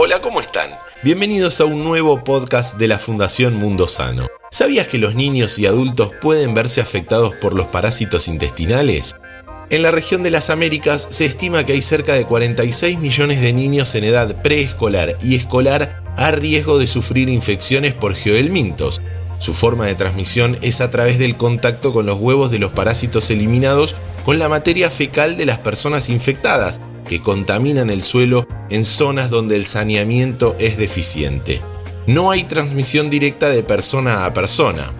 Hola, ¿cómo están? Bienvenidos a un nuevo podcast de la Fundación Mundo Sano. ¿Sabías que los niños y adultos pueden verse afectados por los parásitos intestinales? En la región de las Américas se estima que hay cerca de 46 millones de niños en edad preescolar y escolar a riesgo de sufrir infecciones por geohelmintos. Su forma de transmisión es a través del contacto con los huevos de los parásitos eliminados con la materia fecal de las personas infectadas, que contaminan el suelo en zonas donde el saneamiento es deficiente. No hay transmisión directa de persona a persona.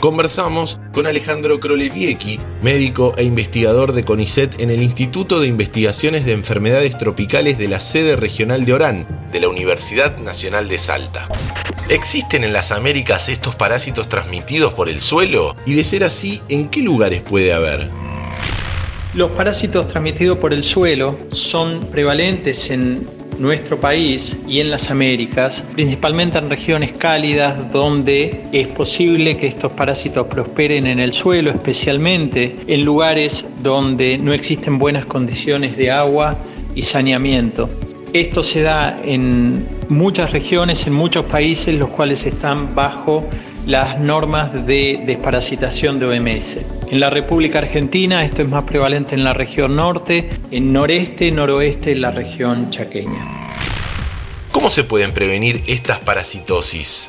Conversamos con Alejandro Kroleviecki, médico e investigador de CONICET en el Instituto de Investigaciones de Enfermedades Tropicales de la sede regional de Orán, de la Universidad Nacional de Salta. ¿Existen en las Américas estos parásitos transmitidos por el suelo? Y de ser así, ¿en qué lugares puede haber? Los parásitos transmitidos por el suelo son prevalentes en nuestro país y en las Américas, principalmente en regiones cálidas donde es posible que estos parásitos prosperen en el suelo, especialmente en lugares donde no existen buenas condiciones de agua y saneamiento. Esto se da en muchas regiones, en muchos países, los cuales están bajo las normas de desparasitación de OMS. En la República Argentina esto es más prevalente en la región norte, en noreste, noroeste, en la región chaqueña. ¿Cómo se pueden prevenir estas parasitosis?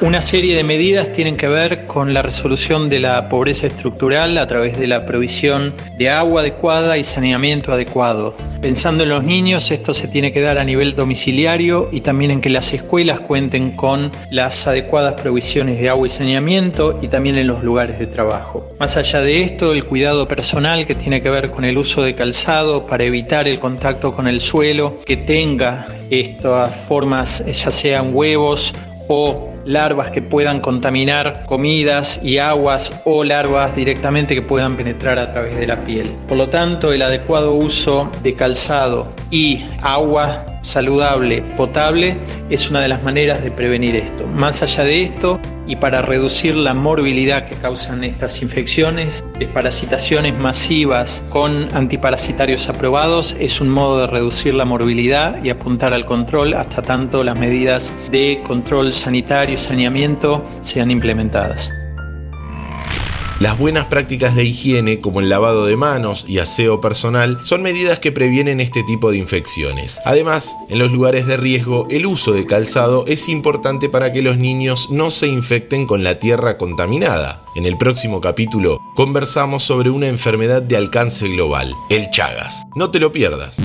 Una serie de medidas tienen que ver con la resolución de la pobreza estructural a través de la provisión de agua adecuada y saneamiento adecuado. Pensando en los niños, esto se tiene que dar a nivel domiciliario y también en que las escuelas cuenten con las adecuadas provisiones de agua y saneamiento y también en los lugares de trabajo. Más allá de esto, el cuidado personal que tiene que ver con el uso de calzado para evitar el contacto con el suelo, que tenga estas formas, ya sean huevos o larvas que puedan contaminar comidas y aguas o larvas directamente que puedan penetrar a través de la piel. Por lo tanto, el adecuado uso de calzado y agua saludable, potable, es una de las maneras de prevenir esto. Más allá de esto, y para reducir la morbilidad que causan estas infecciones, desparasitaciones masivas con antiparasitarios aprobados es un modo de reducir la morbilidad y apuntar al control hasta tanto las medidas de control sanitario y saneamiento sean implementadas. Las buenas prácticas de higiene, como el lavado de manos y aseo personal, son medidas que previenen este tipo de infecciones. Además, en los lugares de riesgo, el uso de calzado es importante para que los niños no se infecten con la tierra contaminada. En el próximo capítulo conversamos sobre una enfermedad de alcance global, el Chagas. No te lo pierdas.